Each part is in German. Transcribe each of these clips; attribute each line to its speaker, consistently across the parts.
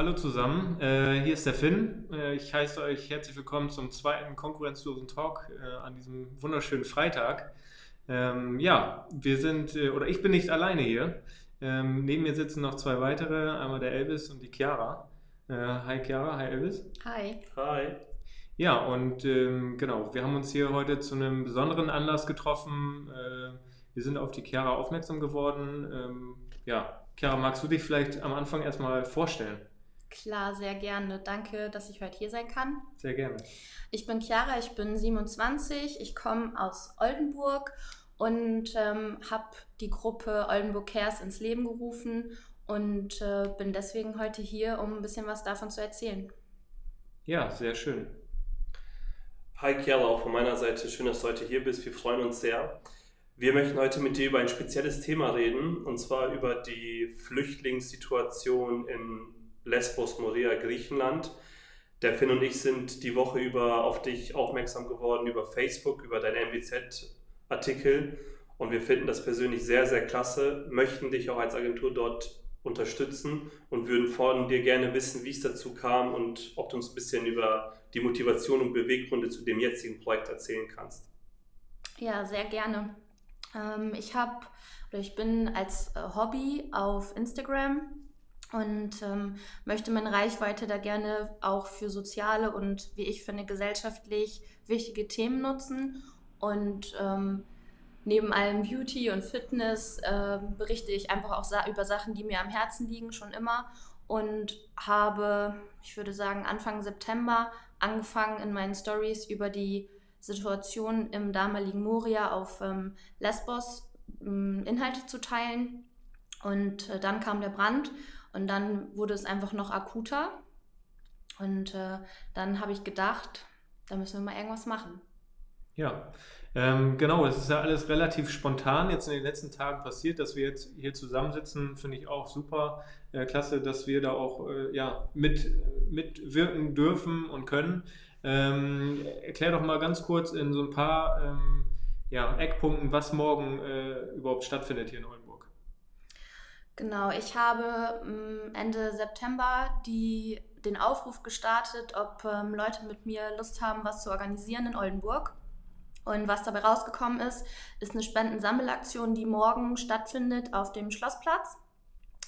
Speaker 1: hallo zusammen. Äh, hier ist der Finn. Äh, ich heiße euch herzlich willkommen zum zweiten konkurrenzlosen Talk äh, an diesem wunderschönen Freitag. Ähm, ja, wir sind, äh, oder ich bin nicht alleine hier. Ähm, neben mir sitzen noch zwei weitere, einmal der Elvis und die Chiara. Äh, hi Chiara, hi Elvis.
Speaker 2: Hi.
Speaker 3: Hi.
Speaker 1: Ja, und ähm, genau, wir haben uns hier heute zu einem besonderen Anlass getroffen. Äh, wir sind auf die Chiara aufmerksam geworden. Ähm, ja, Chiara, magst du dich vielleicht am Anfang erstmal vorstellen?
Speaker 2: Klar, sehr gerne. Danke, dass ich heute hier sein kann.
Speaker 1: Sehr gerne.
Speaker 2: Ich bin Chiara, ich bin 27, ich komme aus Oldenburg und ähm, habe die Gruppe Oldenburg Cares ins Leben gerufen und äh, bin deswegen heute hier, um ein bisschen was davon zu erzählen.
Speaker 1: Ja, sehr schön.
Speaker 3: Hi Chiara, auch von meiner Seite. Schön, dass du heute hier bist. Wir freuen uns sehr. Wir möchten heute mit dir über ein spezielles Thema reden, und zwar über die Flüchtlingssituation in Lesbos, Moria, Griechenland. Der Finn und ich sind die Woche über auf dich aufmerksam geworden über Facebook, über deinen MBZ-Artikel. Und wir finden das persönlich sehr, sehr klasse, möchten dich auch als Agentur dort unterstützen und würden von dir gerne wissen, wie es dazu kam und ob du uns ein bisschen über die Motivation und Beweggründe zu dem jetzigen Projekt erzählen kannst.
Speaker 2: Ja, sehr gerne. Ähm, ich habe oder ich bin als äh, Hobby auf Instagram und ähm, möchte meine Reichweite da gerne auch für soziale und wie ich finde gesellschaftlich wichtige Themen nutzen. Und ähm, neben allem Beauty und Fitness äh, berichte ich einfach auch über Sachen, die mir am Herzen liegen schon immer. Und habe, ich würde sagen, Anfang September angefangen in meinen Stories über die Situation im damaligen Moria auf ähm, Lesbos ähm, Inhalte zu teilen. Und äh, dann kam der Brand und dann wurde es einfach noch akuter. Und äh, dann habe ich gedacht, da müssen wir mal irgendwas machen.
Speaker 1: Ja, ähm, genau, es ist ja alles relativ spontan jetzt in den letzten Tagen passiert, dass wir jetzt hier zusammensitzen, finde ich auch super äh, klasse, dass wir da auch äh, ja, mit, mitwirken dürfen und können. Ähm, erklär doch mal ganz kurz in so ein paar ähm, ja, Eckpunkten, was morgen äh, überhaupt stattfindet hier in Oldenburg.
Speaker 2: Genau, ich habe ähm, Ende September die, den Aufruf gestartet, ob ähm, Leute mit mir Lust haben, was zu organisieren in Oldenburg. Und was dabei rausgekommen ist, ist eine Spendensammelaktion, die morgen stattfindet auf dem Schlossplatz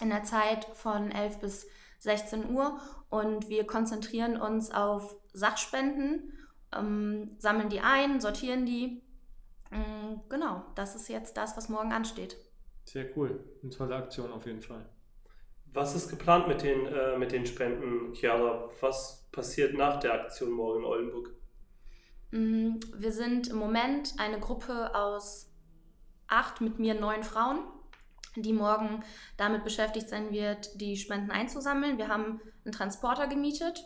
Speaker 2: in der Zeit von 11 bis 16 Uhr. Und wir konzentrieren uns auf Sachspenden, ähm, sammeln die ein, sortieren die. Ähm, genau, das ist jetzt das, was morgen ansteht.
Speaker 1: Sehr cool. Eine tolle Aktion auf jeden Fall.
Speaker 3: Was ist geplant mit den, äh, mit den Spenden, Chiara? Was passiert nach der Aktion morgen in Oldenburg?
Speaker 2: Mm, wir sind im Moment eine Gruppe aus acht, mit mir neun Frauen, die morgen damit beschäftigt sein wird, die Spenden einzusammeln. Wir haben einen Transporter gemietet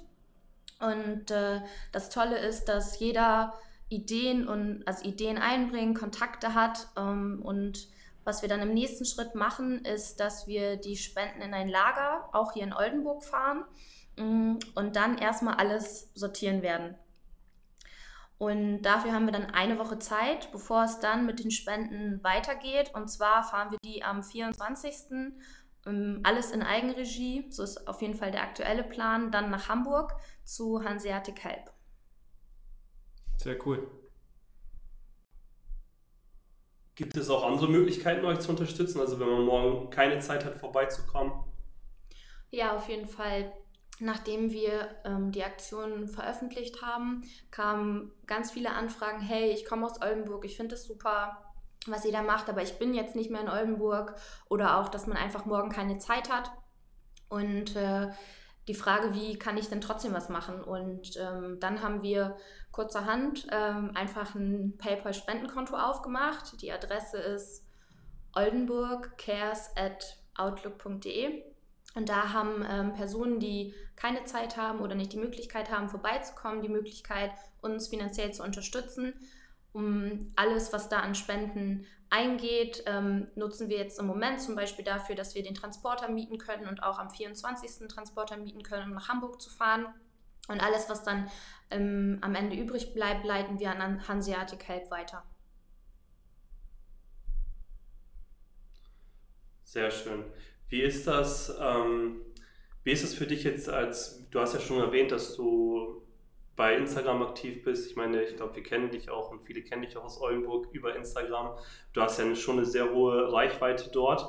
Speaker 2: und äh, das Tolle ist, dass jeder Ideen und also Ideen einbringen, Kontakte hat. Ähm, und was wir dann im nächsten Schritt machen, ist, dass wir die Spenden in ein Lager, auch hier in Oldenburg, fahren ähm, und dann erstmal alles sortieren werden. Und dafür haben wir dann eine Woche Zeit, bevor es dann mit den Spenden weitergeht. Und zwar fahren wir die am 24. Ähm, alles in Eigenregie, so ist auf jeden Fall der aktuelle Plan, dann nach Hamburg zu Hanseatic Help.
Speaker 1: Sehr cool.
Speaker 3: Gibt es auch andere Möglichkeiten, euch zu unterstützen? Also wenn man morgen keine Zeit hat, vorbeizukommen?
Speaker 2: Ja, auf jeden Fall. Nachdem wir ähm, die Aktion veröffentlicht haben, kamen ganz viele Anfragen, hey, ich komme aus Oldenburg, ich finde es super, was jeder macht, aber ich bin jetzt nicht mehr in Oldenburg oder auch, dass man einfach morgen keine Zeit hat. Und äh, die Frage, wie kann ich denn trotzdem was machen? Und ähm, dann haben wir kurzerhand ähm, einfach ein PayPal-Spendenkonto aufgemacht. Die Adresse ist oldenburgcares.outlook.de. Und da haben ähm, Personen, die keine Zeit haben oder nicht die Möglichkeit haben, vorbeizukommen, die Möglichkeit, uns finanziell zu unterstützen. Um alles, was da an Spenden eingeht, ähm, nutzen wir jetzt im Moment zum Beispiel dafür, dass wir den Transporter mieten können und auch am 24. Transporter mieten können, um nach Hamburg zu fahren. Und alles, was dann ähm, am Ende übrig bleibt, leiten wir an Hanseatic Help weiter.
Speaker 3: Sehr schön. Wie ist das? Ähm, Wie ist es für dich jetzt als, du hast ja schon erwähnt, dass du bei Instagram aktiv bist. Ich meine, ich glaube, wir kennen dich auch und viele kennen dich auch aus Oldenburg über Instagram. Du hast ja schon eine sehr hohe Reichweite dort.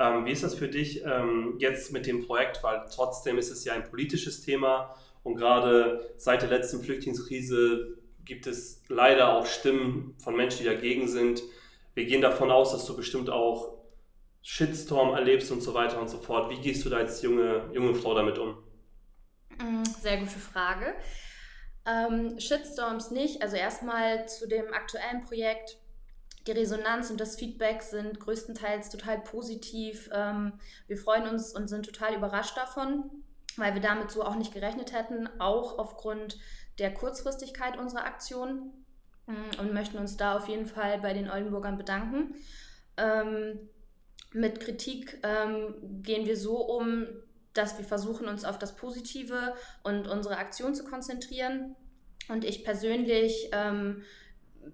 Speaker 3: Ähm, wie ist das für dich ähm, jetzt mit dem Projekt? Weil trotzdem ist es ja ein politisches Thema und gerade seit der letzten Flüchtlingskrise gibt es leider auch Stimmen von Menschen, die dagegen sind. Wir gehen davon aus, dass du bestimmt auch Shitstorm erlebst und so weiter und so fort. Wie gehst du da als junge, junge Frau damit um?
Speaker 2: Mm, sehr gute Frage. Ähm, Shitstorms nicht. Also erstmal zu dem aktuellen Projekt. Die Resonanz und das Feedback sind größtenteils total positiv. Ähm, wir freuen uns und sind total überrascht davon, weil wir damit so auch nicht gerechnet hätten, auch aufgrund der Kurzfristigkeit unserer Aktion mm, und möchten uns da auf jeden Fall bei den Oldenburgern bedanken. Ähm, mit Kritik ähm, gehen wir so um, dass wir versuchen, uns auf das Positive und unsere Aktion zu konzentrieren. Und ich persönlich ähm,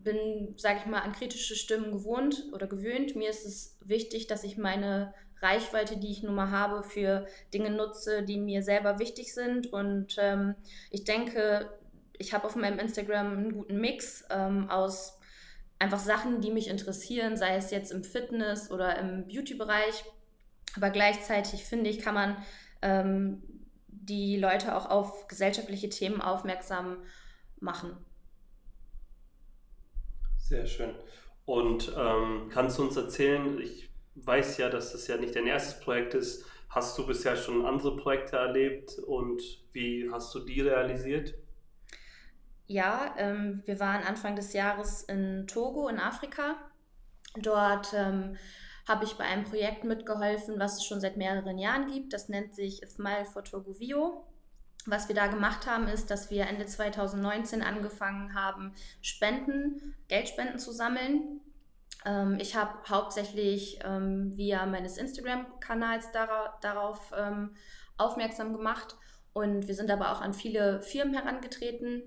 Speaker 2: bin, sage ich mal, an kritische Stimmen gewohnt oder gewöhnt. Mir ist es wichtig, dass ich meine Reichweite, die ich nun mal habe, für Dinge nutze, die mir selber wichtig sind. Und ähm, ich denke, ich habe auf meinem Instagram einen guten Mix ähm, aus einfach Sachen, die mich interessieren, sei es jetzt im Fitness oder im Beauty-Bereich. Aber gleichzeitig finde ich, kann man ähm, die Leute auch auf gesellschaftliche Themen aufmerksam machen.
Speaker 3: Sehr schön. Und ähm, kannst du uns erzählen, ich weiß ja, dass das ja nicht dein erstes Projekt ist. Hast du bisher schon andere Projekte erlebt und wie hast du die realisiert?
Speaker 2: Ja, ähm, wir waren Anfang des Jahres in Togo in Afrika. Dort ähm, habe ich bei einem Projekt mitgeholfen, was es schon seit mehreren Jahren gibt. Das nennt sich Smile for Togo Vio. Was wir da gemacht haben, ist, dass wir Ende 2019 angefangen haben, Spenden, Geldspenden zu sammeln. Ähm, ich habe hauptsächlich ähm, via meines Instagram-Kanals dara darauf ähm, aufmerksam gemacht und wir sind aber auch an viele Firmen herangetreten.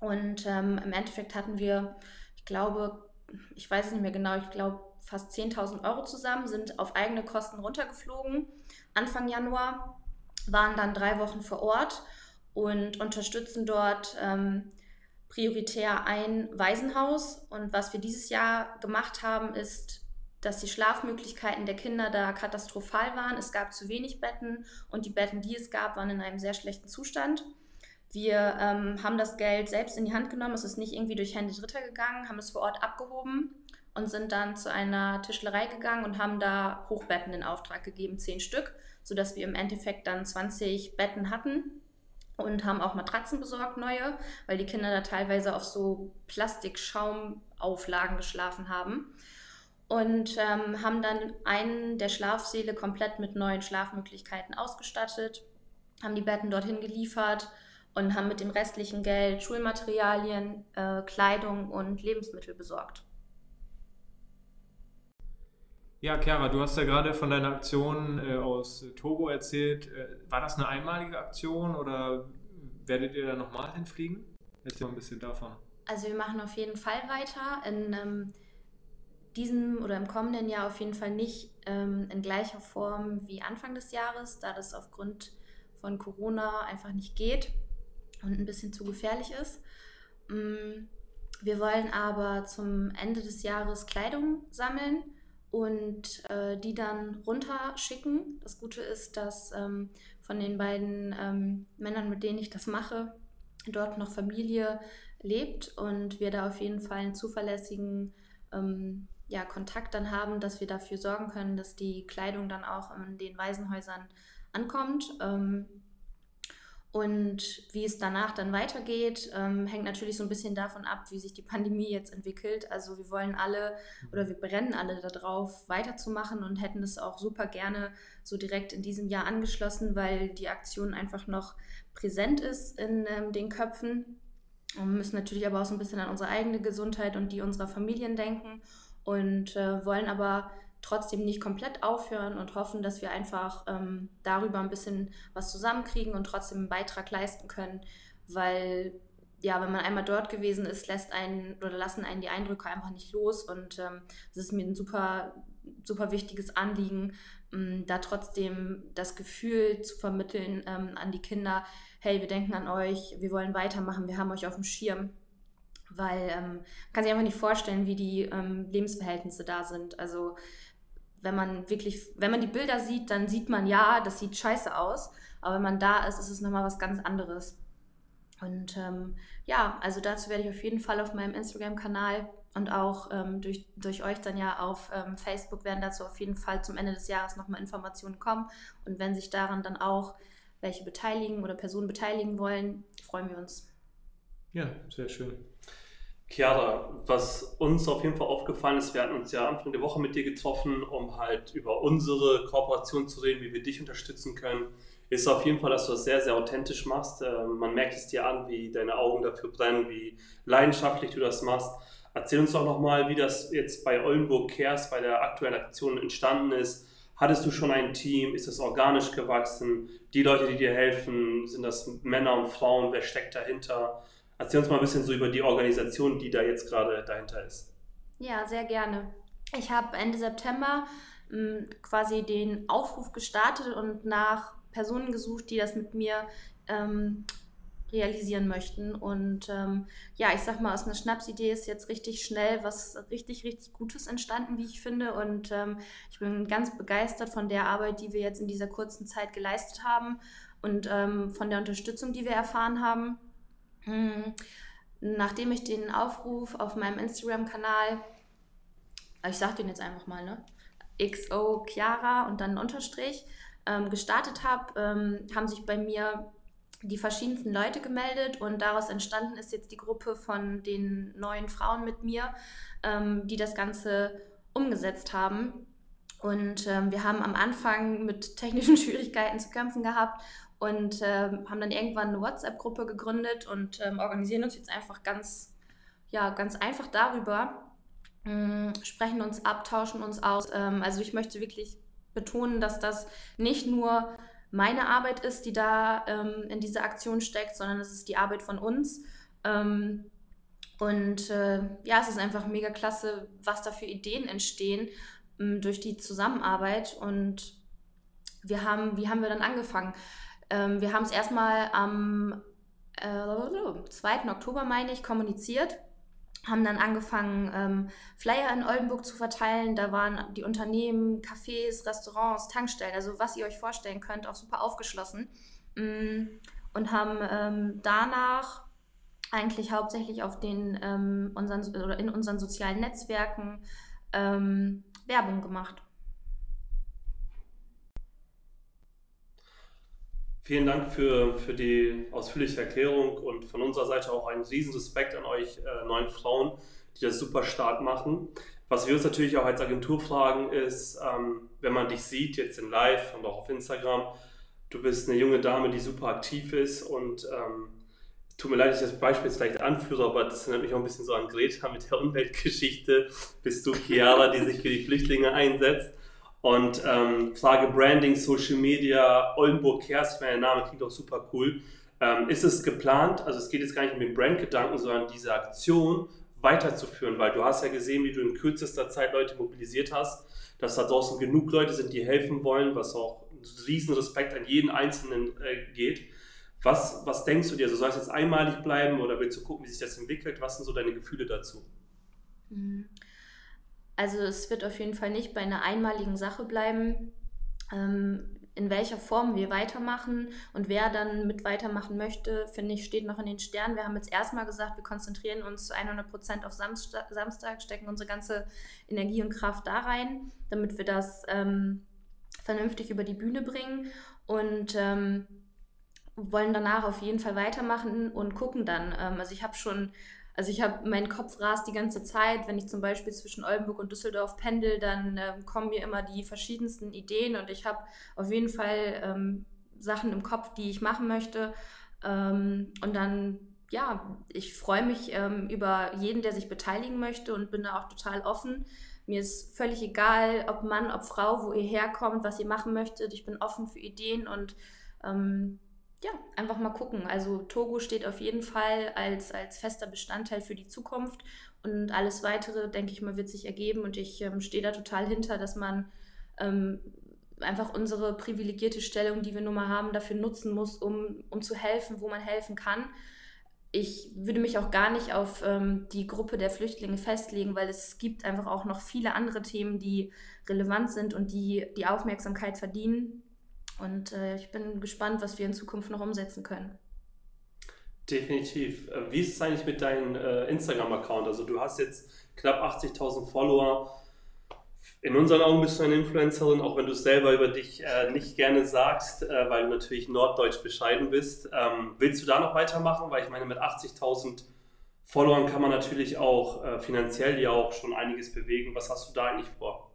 Speaker 2: Und ähm, im Endeffekt hatten wir, ich glaube, ich weiß es nicht mehr genau, ich glaube fast 10.000 Euro zusammen, sind auf eigene Kosten runtergeflogen Anfang Januar, waren dann drei Wochen vor Ort und unterstützen dort ähm, prioritär ein Waisenhaus. Und was wir dieses Jahr gemacht haben, ist, dass die Schlafmöglichkeiten der Kinder da katastrophal waren. Es gab zu wenig Betten und die Betten, die es gab, waren in einem sehr schlechten Zustand. Wir ähm, haben das Geld selbst in die Hand genommen. Es ist nicht irgendwie durch Hände Dritter gegangen, haben es vor Ort abgehoben und sind dann zu einer Tischlerei gegangen und haben da Hochbetten in Auftrag gegeben, zehn Stück, sodass wir im Endeffekt dann 20 Betten hatten und haben auch Matratzen besorgt, neue, weil die Kinder da teilweise auf so Plastikschaumauflagen geschlafen haben. Und ähm, haben dann einen der Schlafsäle komplett mit neuen Schlafmöglichkeiten ausgestattet, haben die Betten dorthin geliefert und haben mit dem restlichen Geld Schulmaterialien, äh, Kleidung und Lebensmittel besorgt.
Speaker 1: Ja, Chiara, du hast ja gerade von deiner Aktion äh, aus Togo erzählt. Äh, war das eine einmalige Aktion oder werdet ihr da nochmal hinfliegen? Erzähl mal ein bisschen davon.
Speaker 2: Also wir machen auf jeden Fall weiter. In ähm, diesem oder im kommenden Jahr auf jeden Fall nicht ähm, in gleicher Form wie Anfang des Jahres, da das aufgrund von Corona einfach nicht geht und ein bisschen zu gefährlich ist. Mm, wir wollen aber zum Ende des Jahres Kleidung sammeln und äh, die dann runterschicken. Das Gute ist, dass ähm, von den beiden ähm, Männern, mit denen ich das mache, dort noch Familie lebt und wir da auf jeden Fall einen zuverlässigen ähm, ja, Kontakt dann haben, dass wir dafür sorgen können, dass die Kleidung dann auch in den Waisenhäusern ankommt. Ähm, und wie es danach dann weitergeht, ähm, hängt natürlich so ein bisschen davon ab, wie sich die Pandemie jetzt entwickelt. Also wir wollen alle oder wir brennen alle darauf, weiterzumachen und hätten das auch super gerne so direkt in diesem Jahr angeschlossen, weil die Aktion einfach noch präsent ist in ähm, den Köpfen. Und müssen natürlich aber auch so ein bisschen an unsere eigene Gesundheit und die unserer Familien denken und äh, wollen aber trotzdem nicht komplett aufhören und hoffen, dass wir einfach ähm, darüber ein bisschen was zusammenkriegen und trotzdem einen Beitrag leisten können, weil ja, wenn man einmal dort gewesen ist, lässt einen oder lassen einen die Eindrücke einfach nicht los und ähm, es ist mir ein super super wichtiges Anliegen, ähm, da trotzdem das Gefühl zu vermitteln ähm, an die Kinder, hey, wir denken an euch, wir wollen weitermachen, wir haben euch auf dem Schirm. Weil ähm, man kann sich einfach nicht vorstellen, wie die ähm, Lebensverhältnisse da sind. Also wenn man wirklich, wenn man die Bilder sieht, dann sieht man ja, das sieht scheiße aus. Aber wenn man da ist, ist es nochmal was ganz anderes. Und ähm, ja, also dazu werde ich auf jeden Fall auf meinem Instagram-Kanal und auch ähm, durch, durch euch dann ja auf ähm, Facebook werden dazu auf jeden Fall zum Ende des Jahres nochmal Informationen kommen. Und wenn sich daran dann auch welche beteiligen oder Personen beteiligen wollen, freuen wir uns.
Speaker 1: Ja, sehr schön.
Speaker 3: Chiara, was uns auf jeden Fall aufgefallen ist, wir hatten uns ja Anfang der Woche mit dir getroffen, um halt über unsere Kooperation zu reden, wie wir dich unterstützen können ist auf jeden Fall, dass du das sehr, sehr authentisch machst. Ähm, man merkt es dir an, wie deine Augen dafür brennen, wie leidenschaftlich du das machst. Erzähl uns doch nochmal, wie das jetzt bei Oldenburg Cares, bei der aktuellen Aktion entstanden ist. Hattest du schon ein Team? Ist es organisch gewachsen? Die Leute, die dir helfen, sind das Männer und Frauen? Wer steckt dahinter? Erzähl uns mal ein bisschen so über die Organisation, die da jetzt gerade dahinter ist.
Speaker 2: Ja, sehr gerne. Ich habe Ende September mh, hm, quasi den Aufruf gestartet und nach Personen gesucht, die das mit mir ähm, realisieren möchten. Und ähm, ja, ich sag mal, aus einer Schnapsidee ist jetzt richtig schnell was richtig, richtig Gutes entstanden, wie ich finde. Und ähm, ich bin ganz begeistert von der Arbeit, die wir jetzt in dieser kurzen Zeit geleistet haben und ähm, von der Unterstützung, die wir erfahren haben. Hm. Nachdem ich den Aufruf auf meinem Instagram-Kanal, ich sag den jetzt einfach mal, ne? XO Chiara und dann ein Unterstrich, ähm, gestartet habe, ähm, haben sich bei mir die verschiedensten Leute gemeldet und daraus entstanden ist jetzt die Gruppe von den neuen Frauen mit mir, ähm, die das Ganze umgesetzt haben. Und ähm, wir haben am Anfang mit technischen Schwierigkeiten zu kämpfen gehabt und ähm, haben dann irgendwann eine WhatsApp-Gruppe gegründet und ähm, organisieren uns jetzt einfach ganz, ja, ganz einfach darüber, mh, sprechen uns ab, tauschen uns aus. also ich möchte wirklich betonen, dass das nicht nur meine Arbeit ist, die da ähm, in dieser Aktion steckt, sondern es ist die Arbeit von uns. Ähm, und äh, ja, es ist einfach mega klasse, was da für Ideen entstehen ähm, durch die Zusammenarbeit. Und wir haben, wie haben wir dann angefangen? Ähm, wir haben es erstmal am äh, 2. Oktober, meine ich, kommuniziert haben dann angefangen, ähm, Flyer in Oldenburg zu verteilen. Da waren die Unternehmen, Cafés, Restaurants, Tankstellen, also was ihr euch vorstellen könnt, auch super aufgeschlossen. Mm, und haben ähm, danach eigentlich hauptsächlich auf den, ähm, unseren, oder in unseren sozialen Netzwerken ähm, Werbung gemacht.
Speaker 3: Vielen Dank für, für die ausführliche Erklärung und von unserer Seite auch einen riesen Respekt an euch äh, neuen Frauen, die das super stark machen. Was wir uns natürlich auch als Agentur fragen ist, ähm, wenn man dich sieht, jetzt in Live und auch auf Instagram, du bist eine junge Dame, die super aktiv ist und ähm, tut mir leid, dass ich das Beispiel jetzt vielleicht anführe, aber das erinnert mich auch ein bisschen so an Greta mit der Umweltgeschichte. Bist du Chiara, die sich für die Flüchtlinge einsetzt? Und ähm, Frage Branding, Social Media, Oldenburg Cares, mein Name klingt auch super cool. Ähm, ist es geplant, also es geht jetzt gar nicht um den Brandgedanken, sondern diese Aktion weiterzuführen, weil du hast ja gesehen, wie du in kürzester Zeit Leute mobilisiert hast, dass da draußen genug Leute sind, die helfen wollen, was auch riesen Respekt an jeden Einzelnen äh, geht. Was, was denkst du dir? Also soll es jetzt einmalig bleiben oder willst du gucken, wie sich das entwickelt? Was sind so deine Gefühle dazu?
Speaker 2: Mhm. Also es wird auf jeden Fall nicht bei einer einmaligen Sache bleiben. Ähm, in welcher Form wir weitermachen und wer dann mit weitermachen möchte, finde ich, steht noch in den Sternen. Wir haben jetzt erstmal gesagt, wir konzentrieren uns zu 100 Prozent auf Samstag, Samstag, stecken unsere ganze Energie und Kraft da rein, damit wir das ähm, vernünftig über die Bühne bringen und ähm, wollen danach auf jeden Fall weitermachen und gucken dann. Ähm, also ich habe schon also ich habe, mein Kopf rast die ganze Zeit. Wenn ich zum Beispiel zwischen Oldenburg und Düsseldorf pendel, dann äh, kommen mir immer die verschiedensten Ideen und ich habe auf jeden Fall ähm, Sachen im Kopf, die ich machen möchte. Ähm, und dann, ja, ich freue mich ähm, über jeden, der sich beteiligen möchte und bin da auch total offen. Mir ist völlig egal, ob Mann, ob Frau, wo ihr herkommt, was ihr machen möchtet. Ich bin offen für Ideen und ähm, ja, einfach mal gucken. Also Togo steht auf jeden Fall als, als fester Bestandteil für die Zukunft Und alles weitere, denke ich mal, wird sich ergeben. Und ich ähm, stehe da total hinter, dass man ähm, einfach unsere privilegierte Stellung, die wir nun mal haben, dafür nutzen muss, um, um zu helfen, wo man helfen kann. Ich würde mich auch gar nicht auf ähm, die Gruppe der Flüchtlinge festlegen, weil es gibt einfach auch noch viele andere Themen, die relevant sind und die die Aufmerksamkeit verdienen. Und äh, ich bin gespannt, was wir in Zukunft noch umsetzen können.
Speaker 3: Definitiv. Äh, wie ist es eigentlich mit deinem äh, Instagram-Account? Also du hast jetzt knapp 80.000 Follower. In unseren Augen bist du eine Influencerin, auch wenn du es selber über dich äh, nicht gerne sagst, äh, weil du natürlich norddeutsch bescheiden bist. Ähm, willst du da noch weitermachen? Weil ich meine, mit 80.000 Followern kann man natürlich auch äh, finanziell ja auch schon einiges bewegen. Was hast du da eigentlich vor?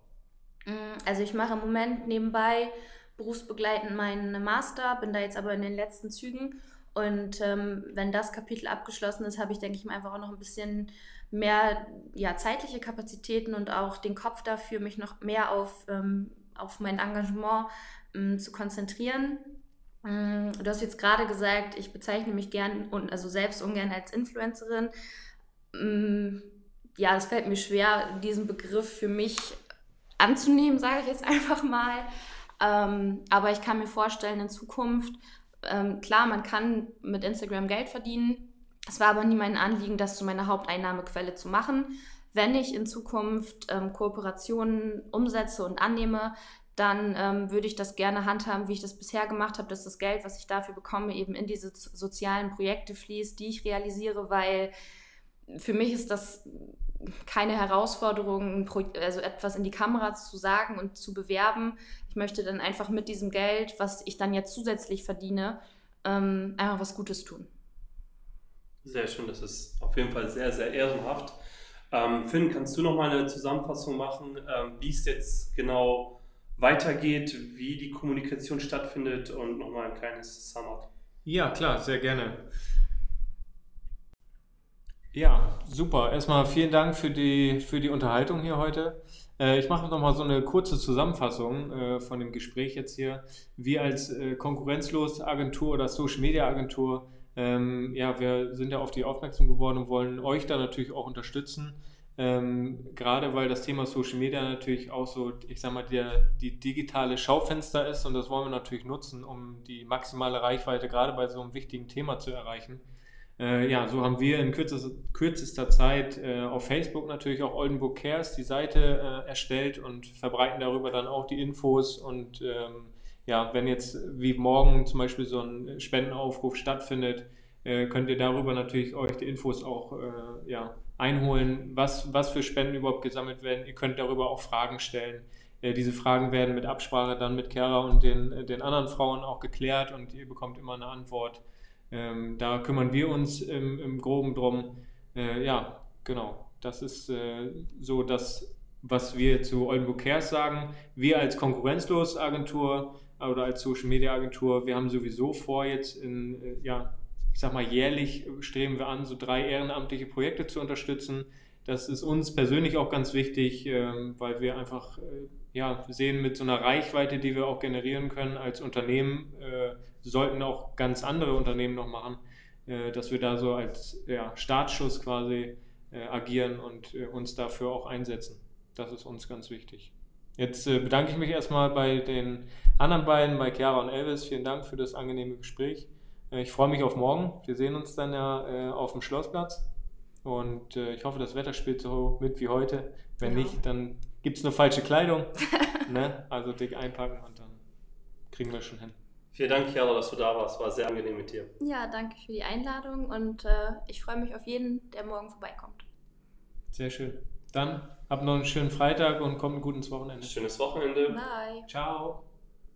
Speaker 2: Mm, also ich mache im Moment nebenbei berufsbegleitend meinen Master, bin da jetzt aber in den letzten Zügen und ähm, wenn das Kapitel abgeschlossen ist, habe ich, denke ich, einfach auch noch ein bisschen mehr ja, zeitliche Kapazitäten und auch den Kopf dafür, mich noch mehr auf, ähm, auf mein Engagement ähm, zu konzentrieren. Mm, du hast jetzt gerade gesagt, ich bezeichne mich gern und also selbst ungern als Influencerin. Mm, ja, es fällt mir schwer, diesen Begriff für mich anzunehmen, sage ich jetzt einfach mal. Ähm, aber ich kann mir vorstellen, in Zukunft ähm, klar, man kann mit Instagram Geld verdienen. Es war aber nie mein Anliegen, das zu meiner Haupteinnahmequelle zu machen. Wenn ich in Zukunft ähm, Kooperationen umsetze und annehme, dann ähm, würde ich das gerne handhaben, wie ich das bisher gemacht habe, dass das Geld, was ich dafür bekomme, eben in diese sozialen Projekte fließt, die ich realisiere, weil für mich ist das keine Herausforderung, also etwas in die Kamera zu sagen und zu bewerben. Ich möchte dann einfach mit diesem Geld, was ich dann jetzt zusätzlich verdiene, ähm, einfach was Gutes tun.
Speaker 3: Sehr schön, das ist auf jeden Fall sehr, sehr ehrenhaft. Ähm, Finn, kannst du noch mal eine Zusammenfassung machen, ähm, wie es jetzt genau weitergeht, wie die Kommunikation stattfindet und nochmal ein kleines Sum-Up?
Speaker 1: Ja, klar, sehr gerne. Ja, super. Erstmal vielen Dank für die, für die Unterhaltung hier heute. Äh, ich mache nochmal so eine kurze Zusammenfassung äh, von dem Gespräch jetzt hier. Wir als äh, konkurrenzlos Agentur oder Social Media Agentur, ähm, ja, wir sind ja auf die aufmerksam geworden und wollen euch da natürlich auch unterstützen. Ähm, gerade weil das Thema Social Media natürlich auch so, ich sag mal, der, die digitale Schaufenster ist und das wollen wir natürlich nutzen, um die maximale Reichweite gerade bei so einem wichtigen Thema zu erreichen. Äh, ja, so haben wir in kürzester, kürzester Zeit äh, auf Facebook natürlich auch Oldenburg Cares die Seite äh, erstellt und verbreiten darüber dann auch die Infos. Und ähm, ja, wenn jetzt wie morgen zum Beispiel so ein Spendenaufruf stattfindet, äh, könnt ihr darüber natürlich euch die Infos auch äh, ja, einholen, was, was für Spenden überhaupt gesammelt werden. Ihr könnt darüber auch Fragen stellen. Äh, diese Fragen werden mit Absprache dann mit Kera und den, den anderen Frauen auch geklärt und ihr bekommt immer eine Antwort. Ähm, da kümmern wir uns im, im Groben drum. Äh, ja, genau. Das ist äh, so das, was wir zu Oldenburg Cares sagen. Wir als Konkurrenzlos-Agentur oder als Social Media Agentur, wir haben sowieso vor, jetzt in, äh, ja, ich sag mal, jährlich streben wir an, so drei ehrenamtliche Projekte zu unterstützen. Das ist uns persönlich auch ganz wichtig, ähm, weil wir einfach äh, ja, sehen mit so einer Reichweite, die wir auch generieren können als Unternehmen, äh, sollten auch ganz andere Unternehmen noch machen, äh, dass wir da so als ja, Startschuss quasi äh, agieren und äh, uns dafür auch einsetzen. Das ist uns ganz wichtig. Jetzt äh, bedanke ich mich erstmal bei den anderen beiden, bei Chiara und Elvis. Vielen Dank für das angenehme Gespräch. Äh, ich freue mich auf morgen. Wir sehen uns dann ja auf dem Schlossplatz. Und ich hoffe, das Wetter spielt so mit wie heute. Wenn ja. nicht, dann gibt es nur falsche Kleidung. ne? Also dick einpacken und dann kriegen wir schon hin.
Speaker 3: Vielen Dank, Chiara, dass du da warst. War sehr angenehm mit dir.
Speaker 2: Ja, danke für die Einladung und äh, ich freue mich auf jeden, der morgen vorbeikommt.
Speaker 1: Sehr schön. Dann habt noch einen schönen Freitag und kommt gut ins Wochenende.
Speaker 3: Schönes Wochenende.
Speaker 2: Bye.
Speaker 1: Ciao.